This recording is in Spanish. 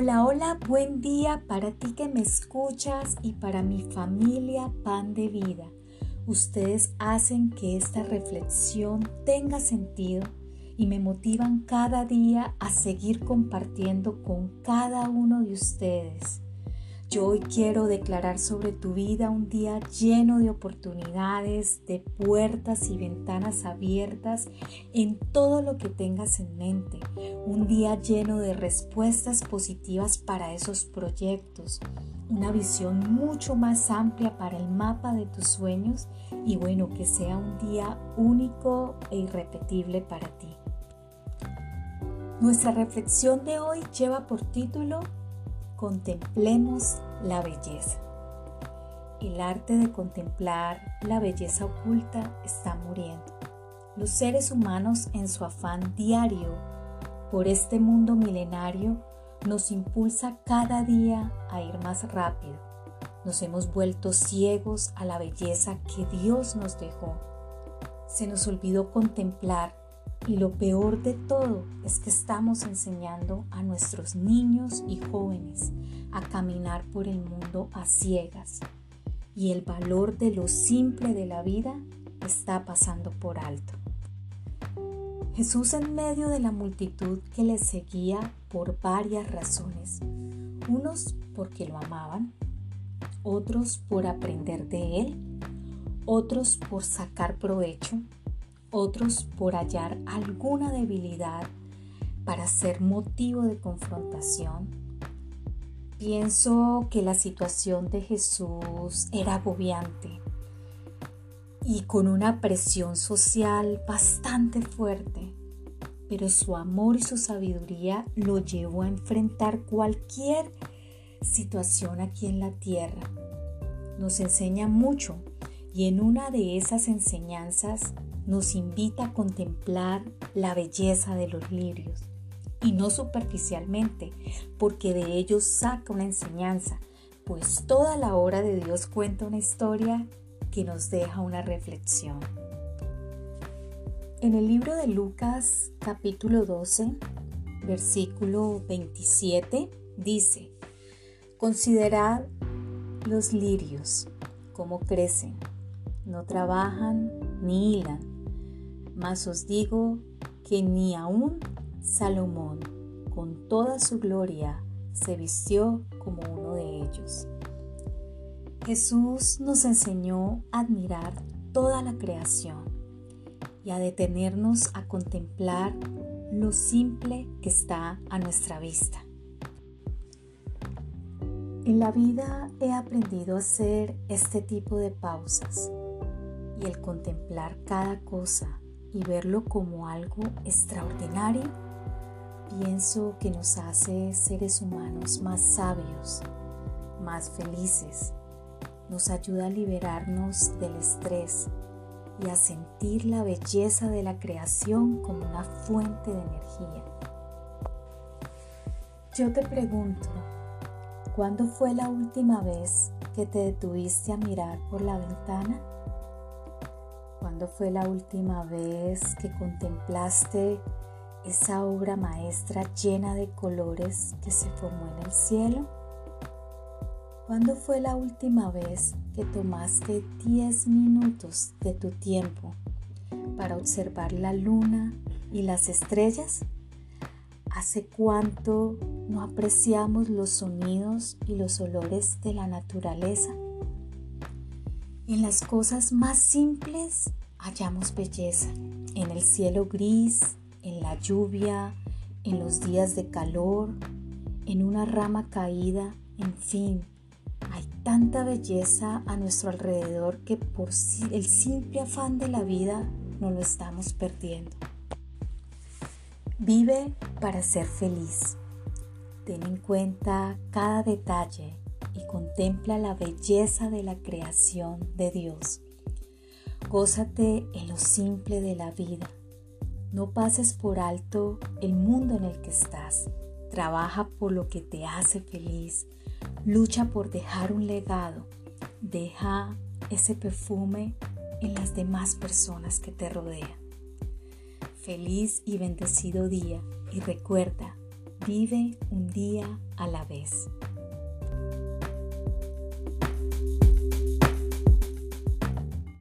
Hola, hola, buen día para ti que me escuchas y para mi familia Pan de Vida. Ustedes hacen que esta reflexión tenga sentido y me motivan cada día a seguir compartiendo con cada uno de ustedes. Yo hoy quiero declarar sobre tu vida un día lleno de oportunidades, de puertas y ventanas abiertas en todo lo que tengas en mente. Un día lleno de respuestas positivas para esos proyectos. Una visión mucho más amplia para el mapa de tus sueños y bueno, que sea un día único e irrepetible para ti. Nuestra reflexión de hoy lleva por título Contemplemos la belleza. El arte de contemplar la belleza oculta está muriendo. Los seres humanos en su afán diario por este mundo milenario nos impulsa cada día a ir más rápido. Nos hemos vuelto ciegos a la belleza que Dios nos dejó. Se nos olvidó contemplar y lo peor de todo es que estamos enseñando a nuestros niños y jóvenes a caminar por el mundo a ciegas. Y el valor de lo simple de la vida está pasando por alto. Jesús en medio de la multitud que le seguía por varias razones. Unos porque lo amaban, otros por aprender de él, otros por sacar provecho otros por hallar alguna debilidad para ser motivo de confrontación. Pienso que la situación de Jesús era agobiante y con una presión social bastante fuerte, pero su amor y su sabiduría lo llevó a enfrentar cualquier situación aquí en la tierra. Nos enseña mucho y en una de esas enseñanzas nos invita a contemplar la belleza de los lirios y no superficialmente, porque de ellos saca una enseñanza, pues toda la obra de Dios cuenta una historia que nos deja una reflexión. En el libro de Lucas capítulo 12, versículo 27, dice, Considerad los lirios, cómo crecen, no trabajan ni hilan mas os digo que ni aun Salomón, con toda su gloria, se vistió como uno de ellos. Jesús nos enseñó a admirar toda la creación y a detenernos a contemplar lo simple que está a nuestra vista. En la vida he aprendido a hacer este tipo de pausas y el contemplar cada cosa y verlo como algo extraordinario, pienso que nos hace seres humanos más sabios, más felices, nos ayuda a liberarnos del estrés y a sentir la belleza de la creación como una fuente de energía. Yo te pregunto, ¿cuándo fue la última vez que te detuviste a mirar por la ventana? ¿Cuándo fue la última vez que contemplaste esa obra maestra llena de colores que se formó en el cielo? ¿Cuándo fue la última vez que tomaste 10 minutos de tu tiempo para observar la luna y las estrellas? ¿Hace cuánto no apreciamos los sonidos y los olores de la naturaleza? En las cosas más simples hallamos belleza. En el cielo gris, en la lluvia, en los días de calor, en una rama caída, en fin. Hay tanta belleza a nuestro alrededor que por el simple afán de la vida no lo estamos perdiendo. Vive para ser feliz. Ten en cuenta cada detalle y contempla la belleza de la creación de Dios. Gózate en lo simple de la vida. No pases por alto el mundo en el que estás. Trabaja por lo que te hace feliz. Lucha por dejar un legado. Deja ese perfume en las demás personas que te rodean. Feliz y bendecido día y recuerda, Vive un día a la vez.